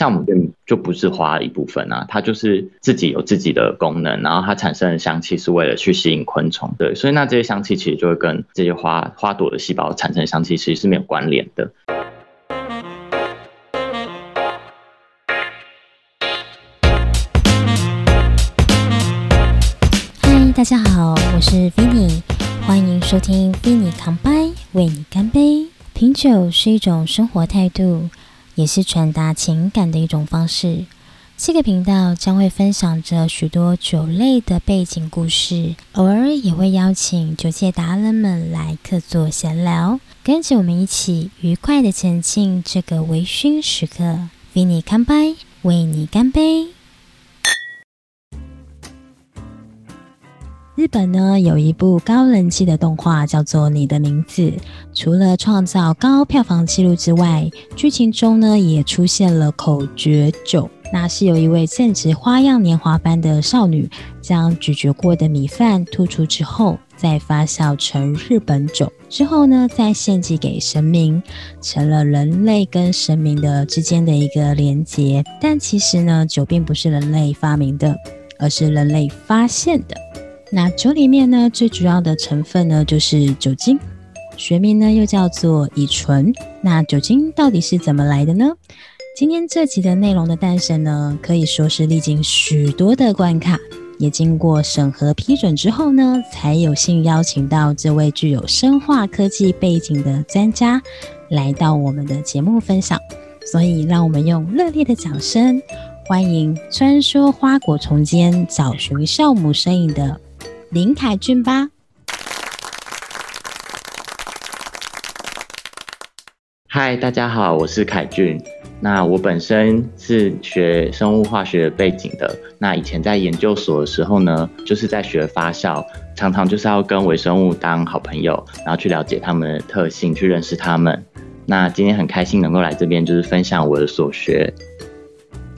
酵母菌就不是花一部分啊，它就是自己有自己的功能，然后它产生的香气是为了去吸引昆虫，对，所以那这些香气其实就会跟这些花花朵的细胞产生香气其实是没有关联的。嗨，大家好，我是 Vinny，欢迎收听 Vinny 康拜，为你干杯。品酒是一种生活态度。也是传达情感的一种方式。这个频道将会分享着许多酒类的背景故事，偶尔也会邀请酒界达人们来客座闲聊，跟着我们一起愉快的前进这个微醺时刻。为你干杯，为你干杯。日本呢有一部高人气的动画叫做《你的名字》，除了创造高票房纪录之外，剧情中呢也出现了口诀酒。那是有一位正值花样年华般的少女，将咀嚼过的米饭吐出之后，再发酵成日本酒，之后呢再献祭给神明，成了人类跟神明的之间的一个连结。但其实呢，酒并不是人类发明的，而是人类发现的。那酒里面呢，最主要的成分呢就是酒精，学名呢又叫做乙醇。那酒精到底是怎么来的呢？今天这集的内容的诞生呢，可以说是历经许多的关卡，也经过审核批准之后呢，才有幸邀请到这位具有生化科技背景的专家来到我们的节目分享。所以，让我们用热烈的掌声欢迎穿梭花果丛间找寻酵母身影的。林凯俊吧，嗨，大家好，我是凯俊。那我本身是学生物化学背景的。那以前在研究所的时候呢，就是在学发酵，常常就是要跟微生物当好朋友，然后去了解它们的特性，去认识它们。那今天很开心能够来这边，就是分享我的所学。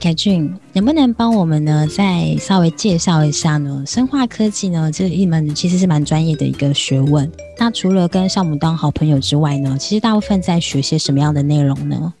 凯俊，能不能帮我们呢，再稍微介绍一下呢？生化科技呢，这一门其实是蛮专业的一个学问。那除了跟酵母当好朋友之外呢，其实大部分在学些什么样的内容呢？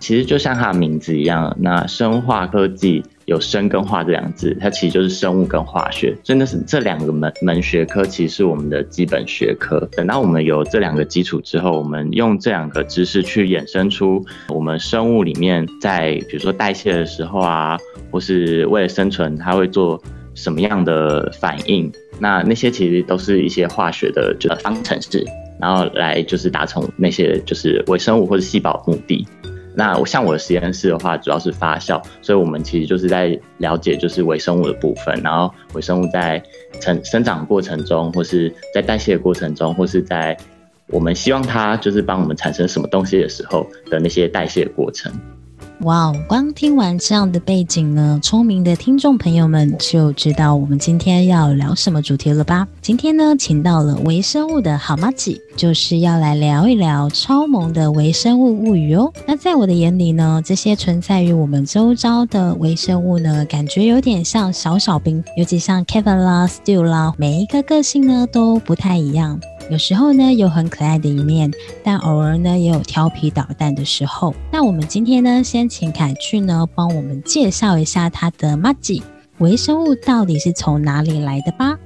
其实就像它的名字一样，那生化科技。有生跟化这两字，它其实就是生物跟化学，真的是这两个门门学科，其实是我们的基本学科。等到我们有这两个基础之后，我们用这两个知识去衍生出我们生物里面在比如说代谢的时候啊，或是为了生存，它会做什么样的反应？那那些其实都是一些化学的就方程式，然后来就是达成那些就是微生物或者细胞目的。那我像我的实验室的话，主要是发酵，所以我们其实就是在了解就是微生物的部分，然后微生物在成生长过程中，或是在代谢过程中，或是在我们希望它就是帮我们产生什么东西的时候的那些代谢过程。哇哦！光听完这样的背景呢，聪明的听众朋友们就知道我们今天要聊什么主题了吧？今天呢，请到了微生物的好妈吉，就是要来聊一聊超萌的微生物物语哦。那在我的眼里呢，这些存在于我们周遭的微生物呢，感觉有点像小小兵，尤其像 Kevin 啦、Stu 啦，每一个个性呢都不太一样。有时候呢有很可爱的一面，但偶尔呢也有调皮捣蛋的时候。那我们今天呢，先请凯俊呢帮我们介绍一下他的 m a g i 微生物到底是从哪里来的吧。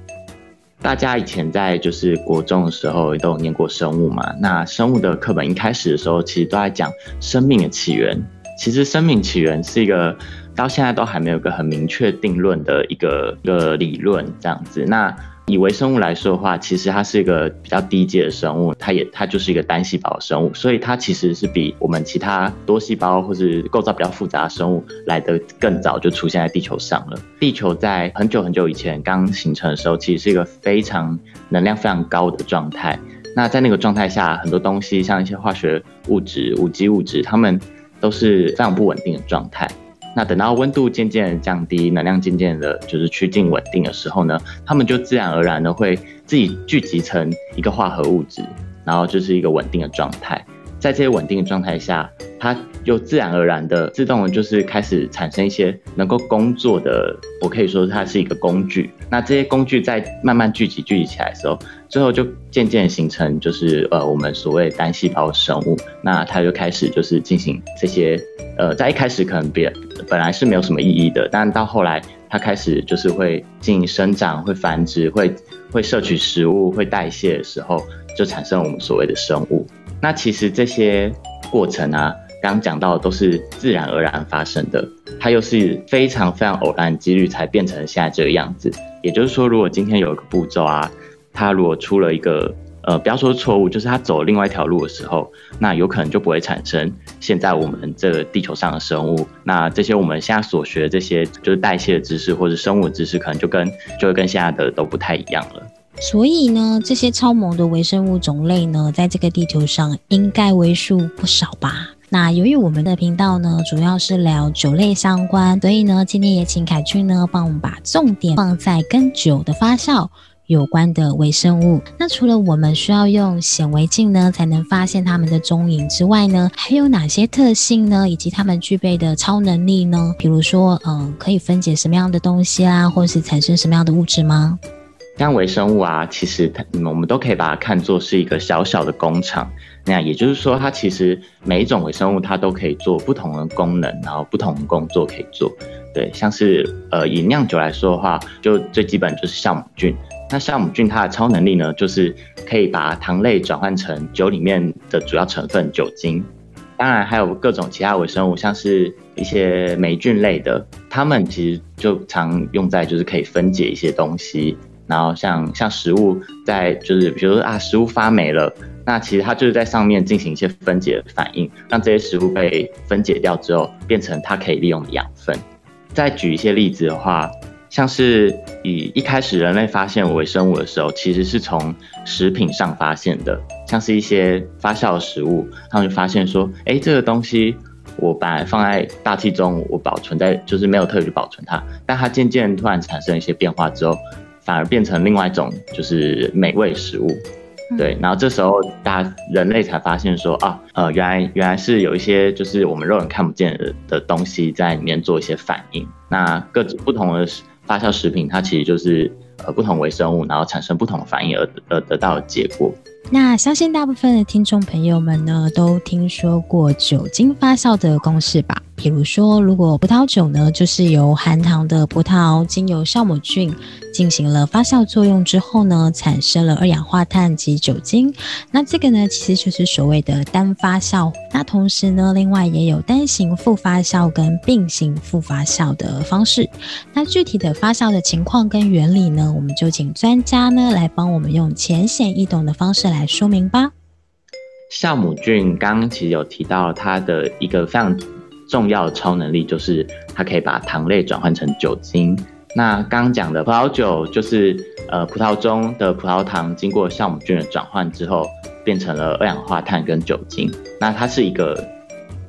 大家以前在就是国中的时候都有念过生物嘛？那生物的课本一开始的时候，其实都在讲生命的起源。其实生命起源是一个到现在都还没有一个很明确定论的一个一个理论这样子。那以微生物来说的话，其实它是一个比较低阶的生物，它也它就是一个单细胞生物，所以它其实是比我们其他多细胞或是构造比较复杂的生物来的更早就出现在地球上了。地球在很久很久以前刚形成的时候，其实是一个非常能量非常高的状态。那在那个状态下，很多东西像一些化学物质、无机物质，它们都是非常不稳定的状态。那等到温度渐渐降低，能量渐渐的就是趋近稳定的时候呢，它们就自然而然的会自己聚集成一个化合物质，然后就是一个稳定的状态。在这些稳定的状态下，它就自然而然的自动就是开始产生一些能够工作的，我可以说它是一个工具。那这些工具在慢慢聚集聚集起来的时候，最后就渐渐形成就是呃我们所谓单细胞生物。那它就开始就是进行这些呃在一开始可能别本来是没有什么意义的，但到后来它开始就是会进行生长、会繁殖、会会摄取食物、会代谢的时候，就产生我们所谓的生物。那其实这些过程啊，刚讲到的都是自然而然发生的，它又是非常非常偶然的几率才变成现在这个样子。也就是说，如果今天有一个步骤啊，它如果出了一个呃，不要说错误，就是它走另外一条路的时候，那有可能就不会产生现在我们这个地球上的生物。那这些我们现在所学的这些就是代谢的知识或者生物的知识，可能就跟就会跟现在的都不太一样了。所以呢，这些超萌的微生物种类呢，在这个地球上应该为数不少吧？那由于我们的频道呢，主要是聊酒类相关，所以呢，今天也请凯俊呢，帮我们把重点放在跟酒的发酵有关的微生物。那除了我们需要用显微镜呢，才能发现它们的踪影之外呢，还有哪些特性呢？以及它们具备的超能力呢？比如说，嗯，可以分解什么样的东西啊，或是产生什么样的物质吗？像微生物啊，其实它我们都可以把它看作是一个小小的工厂。那也就是说，它其实每一种微生物它都可以做不同的功能，然后不同的工作可以做。对，像是呃以酿酒来说的话，就最基本就是酵母菌。那酵母菌它的超能力呢，就是可以把糖类转换成酒里面的主要成分酒精。当然还有各种其他微生物，像是一些霉菌类的，它们其实就常用在就是可以分解一些东西。然后像像食物在就是比如说啊食物发霉了，那其实它就是在上面进行一些分解反应，让这些食物被分解掉之后变成它可以利用的养分。再举一些例子的话，像是以一开始人类发现微生物的时候，其实是从食品上发现的，像是一些发酵的食物，他们就发现说，哎，这个东西我本来放在大气中，我保存在就是没有特别去保存它，但它渐渐突然产生一些变化之后。反而变成另外一种就是美味食物，对，然后这时候大家人类才发现说啊，呃，原来原来是有一些就是我们肉眼看不见的的东西在里面做一些反应。那各种不同的发酵食品，它其实就是呃不同微生物，然后产生不同的反应而而得到的结果。那相信大部分的听众朋友们呢，都听说过酒精发酵的公式吧？比如说，如果葡萄酒呢，就是由含糖的葡萄经由酵母菌进行了发酵作用之后呢，产生了二氧化碳及酒精。那这个呢，其实就是所谓的单发酵。那同时呢，另外也有单型复发酵跟并行复发酵的方式。那具体的发酵的情况跟原理呢，我们就请专家呢来帮我们用浅显易懂的方式来说明吧。酵母菌刚刚其实有提到它的一个非常。重要的超能力就是它可以把糖类转换成酒精。那刚刚讲的葡萄酒就是呃葡萄中的葡萄糖经过酵母菌的转换之后变成了二氧化碳跟酒精。那它是一个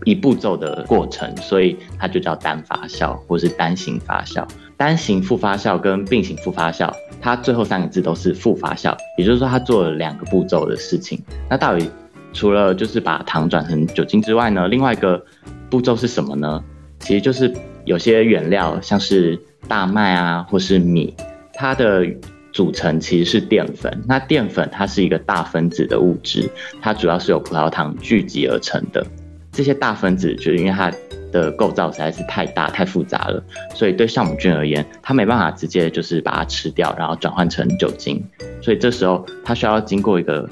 一步骤的过程，所以它就叫单发酵或是单行发酵。单行复发酵跟并行复发酵，它最后三个字都是复发酵，也就是说它做了两个步骤的事情。那到底除了就是把糖转成酒精之外呢，另外一个。步骤是什么呢？其实就是有些原料，像是大麦啊，或是米，它的组成其实是淀粉。那淀粉它是一个大分子的物质，它主要是由葡萄糖聚集而成的。这些大分子就是因为它的构造实在是太大太复杂了，所以对酵母菌而言，它没办法直接就是把它吃掉，然后转换成酒精。所以这时候它需要经过一个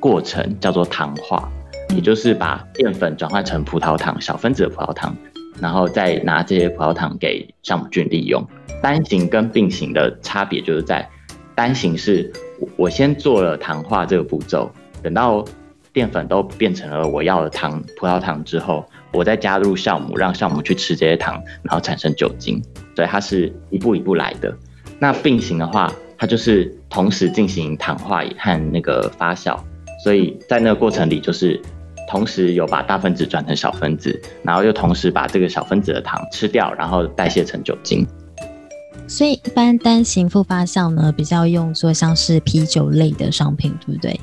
过程，叫做糖化。也就是把淀粉转换成葡萄糖，小分子的葡萄糖，然后再拿这些葡萄糖给酵母菌利用。单型跟并行的差别就是在单型是，我先做了糖化这个步骤，等到淀粉都变成了我要的糖葡萄糖之后，我再加入酵母，让酵母去吃这些糖，然后产生酒精。所以它是一步一步来的。那并行的话，它就是同时进行糖化和那个发酵，所以在那个过程里就是。同时有把大分子转成小分子，然后又同时把这个小分子的糖吃掉，然后代谢成酒精。所以一般单行复发酵呢，比较用作像是啤酒类的商品，对不对？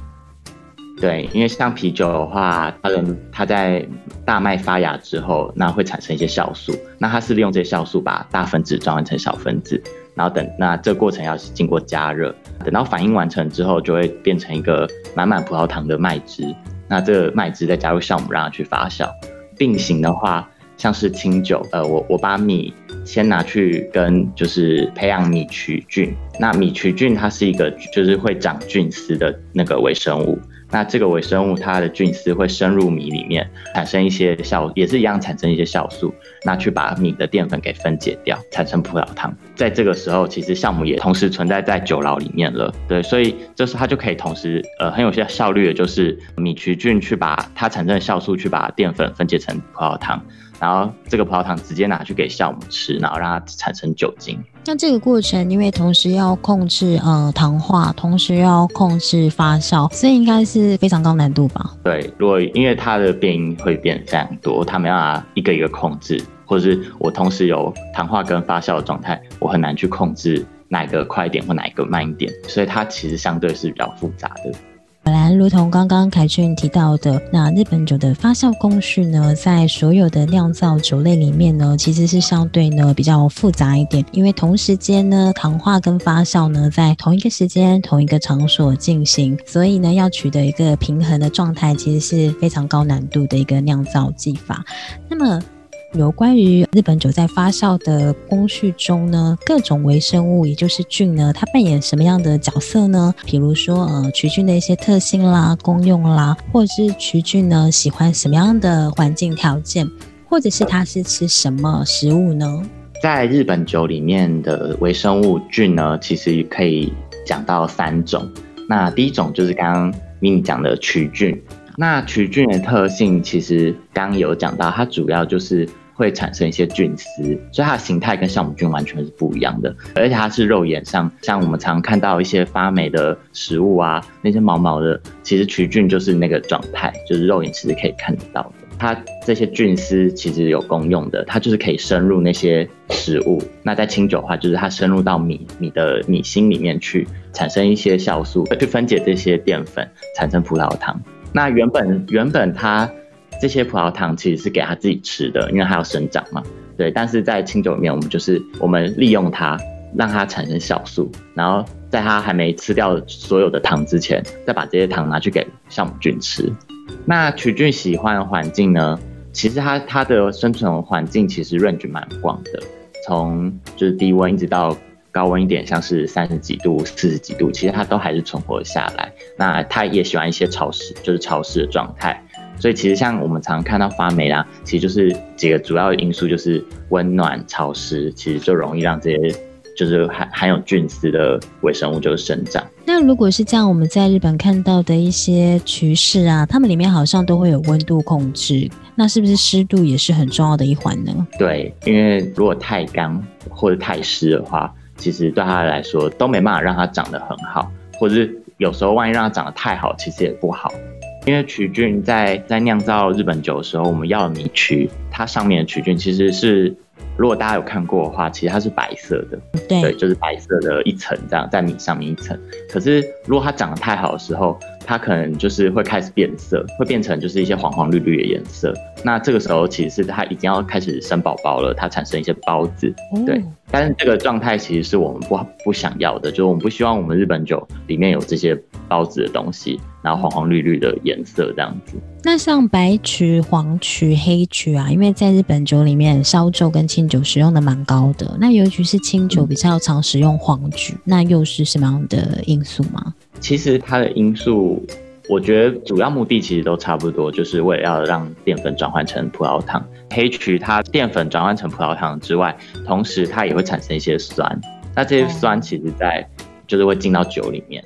对，因为像啤酒的话，它的它在大麦发芽之后，那会产生一些酵素，那它是利用这些酵素把大分子转换成小分子，然后等那这个过程要经过加热，等到反应完成之后，就会变成一个满满葡萄糖的麦汁。那这个麦汁再加入酵母让它去发酵，并行的话，像是清酒，呃，我我把米先拿去跟就是培养米曲菌，那米曲菌它是一个就是会长菌丝的那个微生物。那这个微生物它的菌丝会深入米里面，产生一些酵，也是一样产生一些酵素，那去把米的淀粉给分解掉，产生葡萄糖。在这个时候，其实酵母也同时存在在酒牢里面了。对，所以这是它就可以同时，呃，很有效效率的就是米曲菌去把它产生的酵素去把淀粉分解成葡萄糖。然后这个葡萄糖直接拿去给酵母吃，然后让它产生酒精。那这个过程，因为同时要控制呃糖化，同时要控制发酵，所以应该是非常高难度吧？对，如果因为它的变音会变非常多，它没办法一个一个控制，或者是我同时有糖化跟发酵的状态，我很难去控制哪一个快一点或哪一个慢一点，所以它其实相对是比较复杂的。本来，如同刚刚凯俊提到的，那日本酒的发酵工序呢，在所有的酿造酒类里面呢，其实是相对呢比较复杂一点，因为同时间呢，糖化跟发酵呢在同一个时间、同一个场所进行，所以呢，要取得一个平衡的状态，其实是非常高难度的一个酿造技法。那么，有关于日本酒在发酵的工序中呢，各种微生物，也就是菌呢，它扮演什么样的角色呢？比如说，呃，曲菌的一些特性啦、功用啦，或者是曲菌呢喜欢什么样的环境条件，或者是它是吃什么食物呢？在日本酒里面的微生物菌呢，其实可以讲到三种。那第一种就是刚刚咪咪讲的曲菌。那曲菌的特性其实刚刚有讲到，它主要就是。会产生一些菌丝，所以它的形态跟酵母菌完全是不一样的，而且它是肉眼上，像我们常看到一些发霉的食物啊，那些毛毛的，其实曲菌就是那个状态，就是肉眼其实可以看得到的。它这些菌丝其实有功用的，它就是可以深入那些食物。那在清酒的话，就是它深入到米米的米芯里面去，产生一些酵素，去分解这些淀粉，产生葡萄糖。那原本原本它。这些葡萄糖其实是给它自己吃的，因为它要生长嘛。对，但是在清酒里面，我们就是我们利用它，让它产生酵素，然后在它还没吃掉所有的糖之前，再把这些糖拿去给酵母菌吃。那曲菌喜欢的环境呢？其实它它的生存环境其实 range 蛮广的，从就是低温一直到高温一点，像是三十几度、四十几度，其实它都还是存活下来。那它也喜欢一些潮湿，就是潮湿的状态。所以其实像我们常看到发霉啦，其实就是几个主要的因素，就是温暖、潮湿，其实就容易让这些就是含含有菌丝的微生物就生长。那如果是这样，我们在日本看到的一些趋势啊，它们里面好像都会有温度控制，那是不是湿度也是很重要的一环呢？对，因为如果太干或者太湿的话，其实对它来说都没办法让它长得很好，或者是有时候万一让它长得太好，其实也不好。因为曲菌在在酿造日本酒的时候，我们要的米曲，它上面的曲菌其实是，如果大家有看过的话，其实它是白色的，对，就是白色的一层这样在米上面一层。可是如果它长得太好的时候，它可能就是会开始变色，会变成就是一些黄黄绿绿的颜色。那这个时候其实是它已经要开始生宝宝了，它产生一些孢子，对。但是这个状态其实是我们不不想要的，就是我们不希望我们日本酒里面有这些孢子的东西，然后黄黄绿绿的颜色这样子。那像白曲、黄曲、黑曲啊，因为在日本酒里面烧酒跟清酒使用的蛮高的，那尤其是清酒比较常使用黄曲，那又是什么样的因素吗？其实它的因素。我觉得主要目的其实都差不多，就是为了要让淀粉转换成葡萄糖。黑曲它淀粉转换成葡萄糖之外，同时它也会产生一些酸。那这些酸其实在就是会进到酒里面。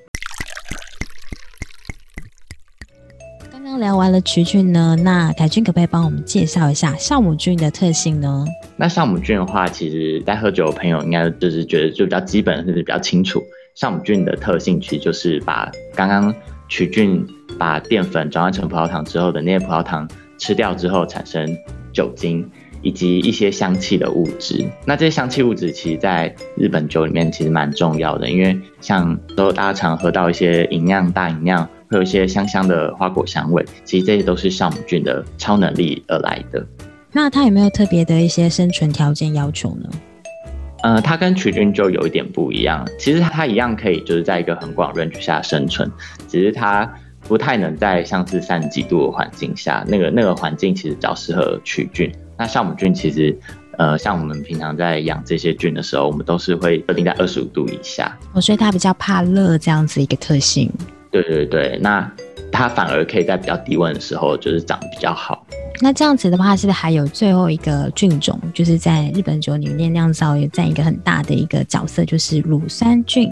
聊完了曲菌呢，那凯君可不可以帮我们介绍一下酵母菌的特性呢？那酵母菌的话，其实在喝酒的朋友应该就是觉得就比较基本，甚至比较清楚。酵母菌的特性其实就是把刚刚。曲菌把淀粉转换成葡萄糖之后的那些葡萄糖吃掉之后，产生酒精以及一些香气的物质。那这些香气物质其实在日本酒里面其实蛮重要的，因为像都大家常喝到一些饮酿、大饮酿会有一些香香的花果香味，其实这些都是酵母菌的超能力而来的。那它有没有特别的一些生存条件要求呢？呃，它跟曲菌就有一点不一样。其实它一样可以就是在一个很广 range 下生存，只是它不太能在像是三十几度的环境下，那个那个环境其实比较适合曲菌。那酵母菌其实，呃，像我们平常在养这些菌的时候，我们都是会设定在二十五度以下。哦，所以它比较怕热这样子一个特性。对对对，那它反而可以在比较低温的时候就是长得比较好。那这样子的话，是不是还有最后一个菌种，就是在日本酒里面酿造也占一个很大的一个角色，就是乳酸菌。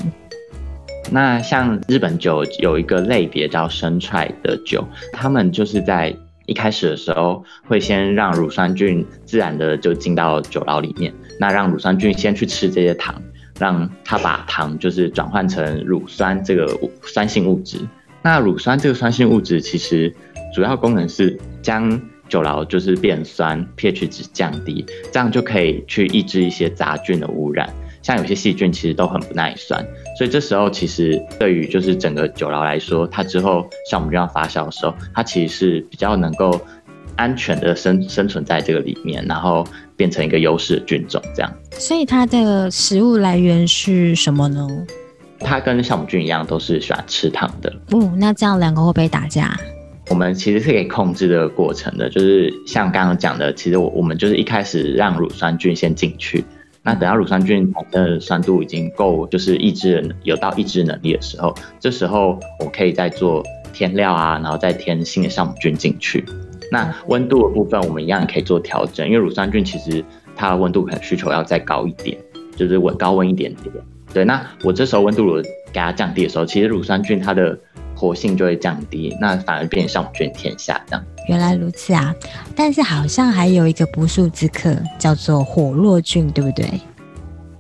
那像日本酒有一个类别叫生踹的酒，他们就是在一开始的时候会先让乳酸菌自然的就进到酒牢里面，那让乳酸菌先去吃这些糖，让它把糖就是转换成乳酸这个酸性物质。那乳酸这个酸性物质其实主要功能是将酒醪就是变酸，pH 值降低，这样就可以去抑制一些杂菌的污染。像有些细菌其实都很不耐酸，所以这时候其实对于就是整个酒醪来说，它之后像我们这样发酵的时候，它其实是比较能够安全的生生存在这个里面，然后变成一个优势的菌种这样。所以它的食物来源是什么呢？它跟酵母菌一样，都是喜欢吃糖的。哦，那这样两个会不会打架？我们其实是可以控制这个过程的，就是像刚刚讲的，其实我我们就是一开始让乳酸菌先进去。那等到乳酸菌的酸度已经够，就是抑制有到抑制能力的时候，这时候我可以再做添料啊，然后再添新的酵母菌进去。那温度的部分我们一样可以做调整，因为乳酸菌其实它的温度可能需求要再高一点，就是温高温一点点。对，那我这时候温度如果给它降低的时候，其实乳酸菌它的活性就会降低，那反而变酵母菌天下这样。原来如此啊！但是好像还有一个不速之客，叫做火络菌，对不对？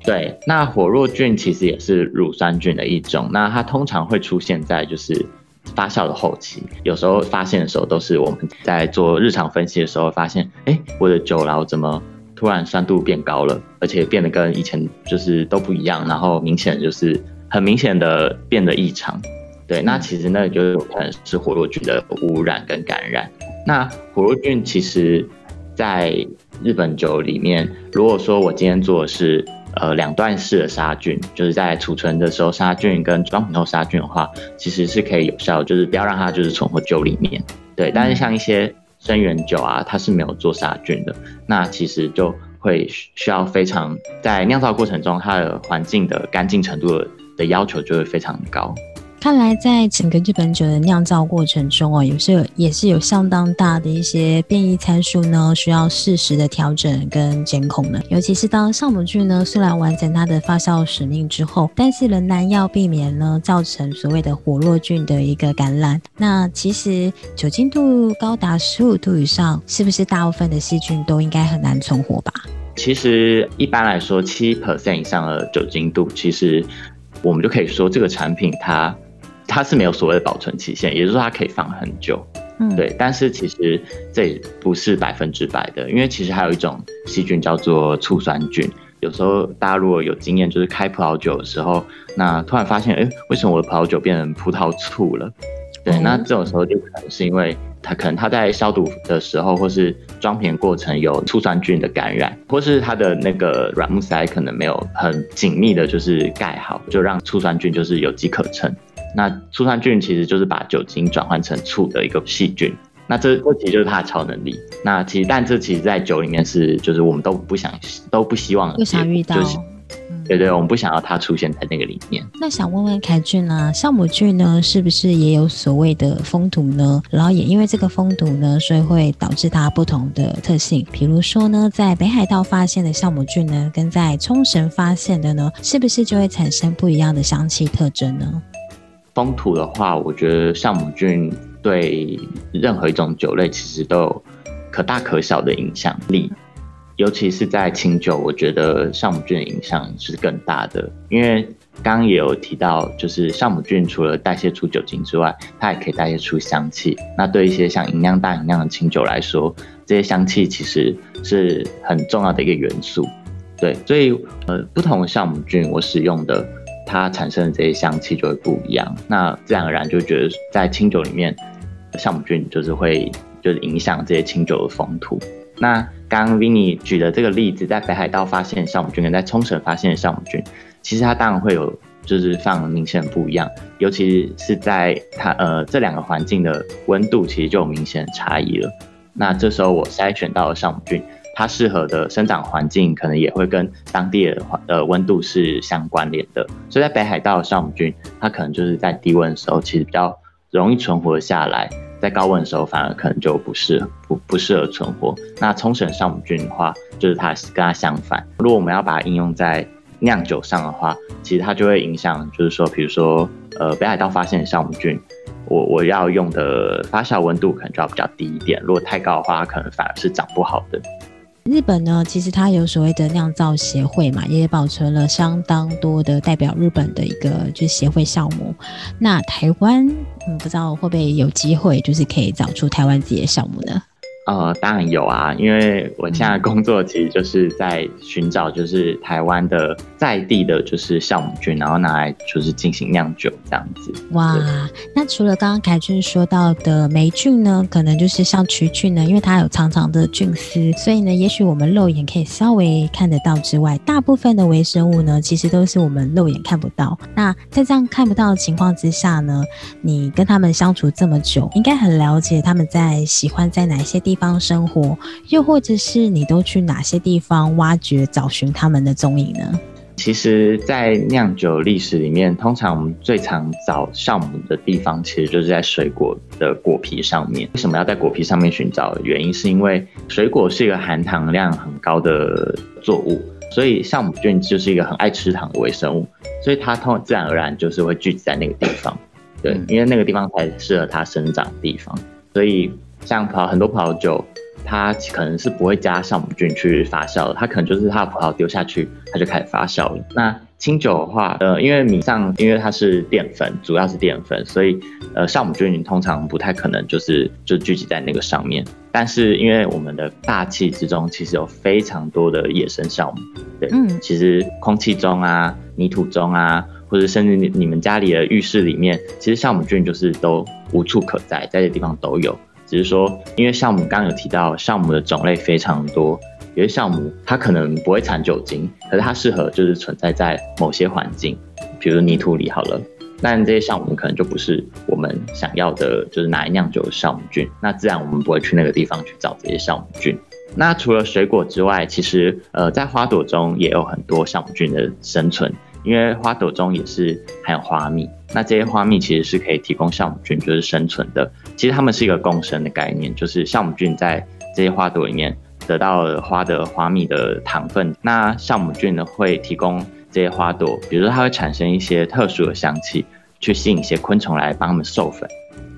对，那火络菌其实也是乳酸菌的一种。那它通常会出现在就是发酵的后期，有时候发现的时候都是我们在做日常分析的时候发现，哎，我的酒牢怎么突然酸度变高了，而且变得跟以前就是都不一样，然后明显就是很明显的变得异常。对，那其实那就有可能是火络菌的污染跟感染。那火络菌其实，在日本酒里面，如果说我今天做的是呃两段式的杀菌，就是在储存的时候杀菌跟装瓶后杀菌的话，其实是可以有效，就是不要让它就是存活酒里面。对，但是像一些生源酒啊，它是没有做杀菌的，那其实就会需要非常在酿造过程中，它的环境的干净程度的要求就会非常高。看来，在整个日本酒的酿造过程中哦，有时候也是有相当大的一些变异参数呢，需要适时的调整跟监控的。尤其是当酵母菌呢，虽然完成它的发酵使命之后，但是仍然要避免呢，造成所谓的活络菌的一个感染。那其实酒精度高达十五度以上，是不是大部分的细菌都应该很难存活吧？其实一般来说，七 percent 以上的酒精度，其实我们就可以说这个产品它。它是没有所谓的保存期限，也就是说它可以放很久，嗯，对。但是其实这也不是百分之百的，因为其实还有一种细菌叫做醋酸菌。有时候大家如果有经验，就是开葡萄酒的时候，那突然发现，哎，为什么我的葡萄酒变成葡萄醋了？对，那这种时候就可能是因为它可能它在消毒的时候，或是装瓶过程有醋酸菌的感染，或是它的那个软木塞可能没有很紧密的，就是盖好，就让醋酸菌就是有机可乘。那醋酸菌其实就是把酒精转换成醋的一个细菌，那这这其实就是它的超能力。那其实，但这其实，在酒里面是，就是我们都不想，都不希望，不想遇到。对对，我们不想要它出现在那个里面。那想问问凯俊啊，酵母菌呢，是不是也有所谓的风土呢？然后也因为这个风土呢，所以会导致它不同的特性。比如说呢，在北海道发现的酵母菌呢，跟在冲绳发现的呢，是不是就会产生不一样的香气特征呢？风土的话，我觉得酵母菌对任何一种酒类其实都有可大可小的影响力，尤其是在清酒，我觉得酵母菌的影响是更大的。因为刚刚也有提到，就是酵母菌除了代谢出酒精之外，它也可以代谢出香气。那对一些像营养大营养的清酒来说，这些香气其实是很重要的一个元素。对，所以呃，不同的酵母菌我使用的。它产生的这些香气就会不一样。那自然而然就觉得在清酒里面，酵母菌就是会就是影响这些清酒的风土。那刚刚 Vinny 举的这个例子，在北海道发现酵母菌跟在冲绳发现的酵母菌，其实它当然会有就是非常明显不一样，尤其是在它呃这两个环境的温度其实就有明显的差异了。那这时候我筛选到的酵母菌，它适合的生长环境可能也会跟当地的呃温度是相关联的。所以在北海道的酵母菌，它可能就是在低温的时候其实比较容易存活下来。在高温的时候，反而可能就不适不不适合存活。那冲绳酵母菌的话，就是它跟它相反。如果我们要把它应用在酿酒上的话，其实它就会影响，就是说，比如说，呃，北海道发现的酵母菌，我我要用的发酵温度可能就要比较低一点。如果太高的话，它可能反而是长不好的。日本呢，其实它有所谓的酿造协会嘛，也保存了相当多的代表日本的一个就是协会项目。那台湾，嗯，不知道会不会有机会，就是可以找出台湾自己的项目呢？呃，当然有啊，因为我现在工作其实就是在寻找，就是台湾的在地的，就是酵母菌，然后拿来就是进行酿酒这样子。哇，那除了刚刚凯俊说到的霉菌呢，可能就是像曲菌呢，因为它有长长的菌丝，所以呢，也许我们肉眼可以稍微看得到之外，大部分的微生物呢，其实都是我们肉眼看不到。那在这样看不到的情况之下呢，你跟他们相处这么久，应该很了解他们在喜欢在哪些地。地方生活，又或者是你都去哪些地方挖掘、找寻他们的踪影呢？其实，在酿酒历史里面，通常我们最常找酵母的地方，其实就是在水果的果皮上面。为什么要在果皮上面寻找？原因是因为水果是一个含糖量很高的作物，所以酵母菌就是一个很爱吃糖的微生物，所以它通自然而然就是会聚集在那个地方。对，因为那个地方才适合它生长的地方，所以。像葡萄很多葡萄酒，它可能是不会加酵母菌去发酵的，它可能就是它的葡萄丢下去，它就开始发酵了。那清酒的话，呃，因为米上因为它是淀粉，主要是淀粉，所以呃酵母菌通常不太可能就是就聚集在那个上面。但是因为我们的大气之中其实有非常多的野生酵母，对，嗯，其实空气中啊、泥土中啊，或者甚至你你们家里的浴室里面，其实酵母菌就是都无处可在，在这地方都有。只是说，因为酵母刚刚有提到，酵母的种类非常多，有些酵母它可能不会产酒精，可是它适合就是存在在某些环境，比如泥土里好了。但这些酵母可能就不是我们想要的，就是拿来酿酒的酵母菌。那自然我们不会去那个地方去找这些酵母菌。那除了水果之外，其实呃在花朵中也有很多酵母菌的生存。因为花朵中也是含有花蜜，那这些花蜜其实是可以提供酵母菌就是生存的。其实它们是一个共生的概念，就是酵母菌在这些花朵里面得到了花的花蜜的糖分，那酵母菌呢会提供这些花朵，比如说它会产生一些特殊的香气，去吸引一些昆虫来帮它们授粉，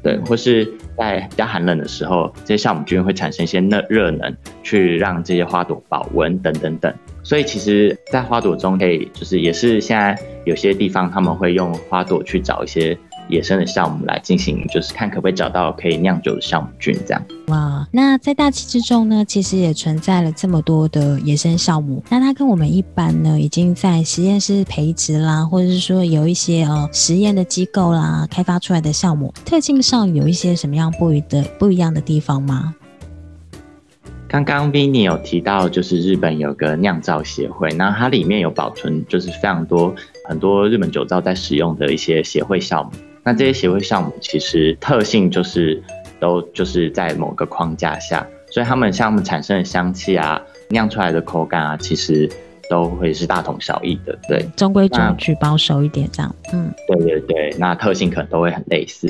对，或是在比较寒冷的时候，这些酵母菌会产生一些热热能，去让这些花朵保温等等等。所以其实，在花朵中可以，就是也是现在有些地方他们会用花朵去找一些野生的酵母来进行，就是看可不可以找到可以酿酒的酵母菌这样。哇，那在大气之中呢，其实也存在了这么多的野生酵母。那它跟我们一般呢，已经在实验室培植啦，或者是说有一些呃实验的机构啦开发出来的酵母，特性上有一些什么样不一的不一样的地方吗？刚刚 Vinny 有提到，就是日本有个酿造协会，那它里面有保存，就是非常多很多日本酒造在使用的一些协会项目。那这些协会项目其实特性就是都就是在某个框架下，所以他们项目产生的香气啊，酿出来的口感啊，其实都会是大同小异的。对，中规中矩，保守一点这样。嗯，对对对，那特性可能都会很类似。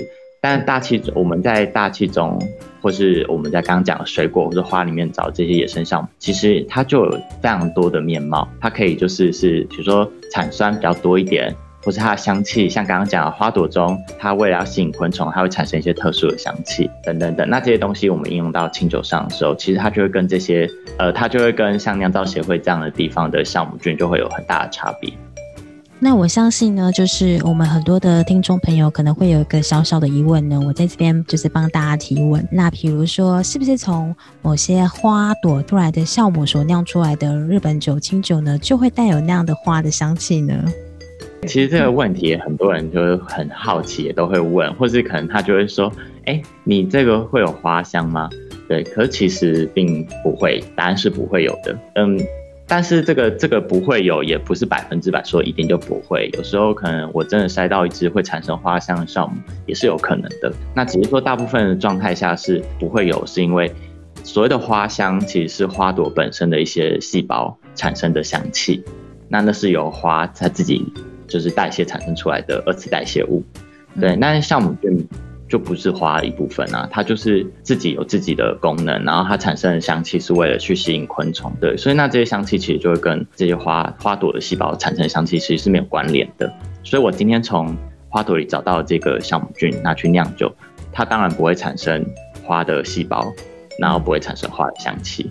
但大气，我们在大气中，或是我们在刚刚讲的水果或者花里面找这些野生酵母，其实它就有非常多的面貌。它可以就是是，比如说产酸比较多一点，或是它的香气，像刚刚讲的花朵中，它为了要吸引昆虫，它会产生一些特殊的香气等等等。那这些东西我们应用到清酒上的时候，其实它就会跟这些，呃，它就会跟像酿造协会这样的地方的酵母菌就会有很大的差别。那我相信呢，就是我们很多的听众朋友可能会有一个小小的疑问呢，我在这边就是帮大家提问。那比如说，是不是从某些花朵出来的酵母所酿出来的日本酒清酒呢，就会带有那样的花的香气呢？其实这个问题很多人就很好奇，也都会问，或是可能他就会说：“哎，你这个会有花香吗？”对，可是其实并不会，答案是不会有的。嗯，但是这个这个不会有，也不是百分之百说一定就不会。有时候可能我真的筛到一只会产生花香的酵母，也是有可能的。那只是说大部分的状态下是不会有，是因为所谓的花香其实是花朵本身的一些细胞产生的香气，那那是由花它自己就是代谢产生出来的二次代谢物。对，那酵母菌。就不是花的一部分啊，它就是自己有自己的功能，然后它产生的香气是为了去吸引昆虫，对，所以那这些香气其实就会跟这些花花朵的细胞产生的香气其实是没有关联的。所以我今天从花朵里找到这个酵母菌拿去酿酒，它当然不会产生花的细胞，然后不会产生花的香气。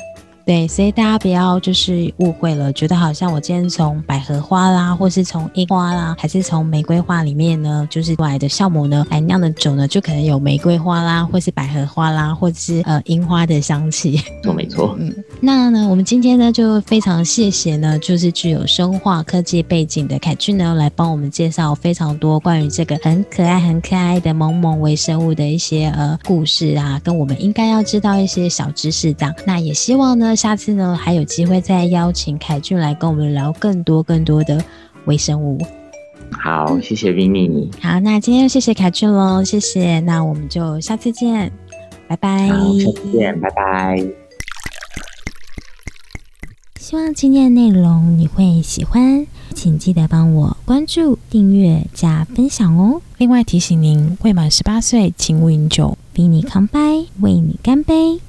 对，所以大家不要就是误会了，觉得好像我今天从百合花啦，或是从樱花啦，还是从玫瑰花里面呢，就是来的酵母呢来酿的酒呢，就可能有玫瑰花啦，或是百合花啦，或者是呃樱花的香气。错，没错。嗯，那呢，我们今天呢就非常谢谢呢，就是具有生化科技背景的凯俊呢，来帮我们介绍非常多关于这个很可爱、很可爱的萌萌微生物的一些呃故事啊，跟我们应该要知道一些小知识这样。那也希望呢。下次呢，还有机会再邀请凯俊来跟我们聊更多更多的微生物。好，谢谢 Vinny。好，那今天谢谢凯俊喽，谢谢。那我们就下次见，拜拜。好，下次见，拜拜。希望今天的内容你会喜欢，请记得帮我关注、订阅、加分享哦。另外提醒您，未满十八岁请勿饮酒。Vinny 康拜，为你干杯。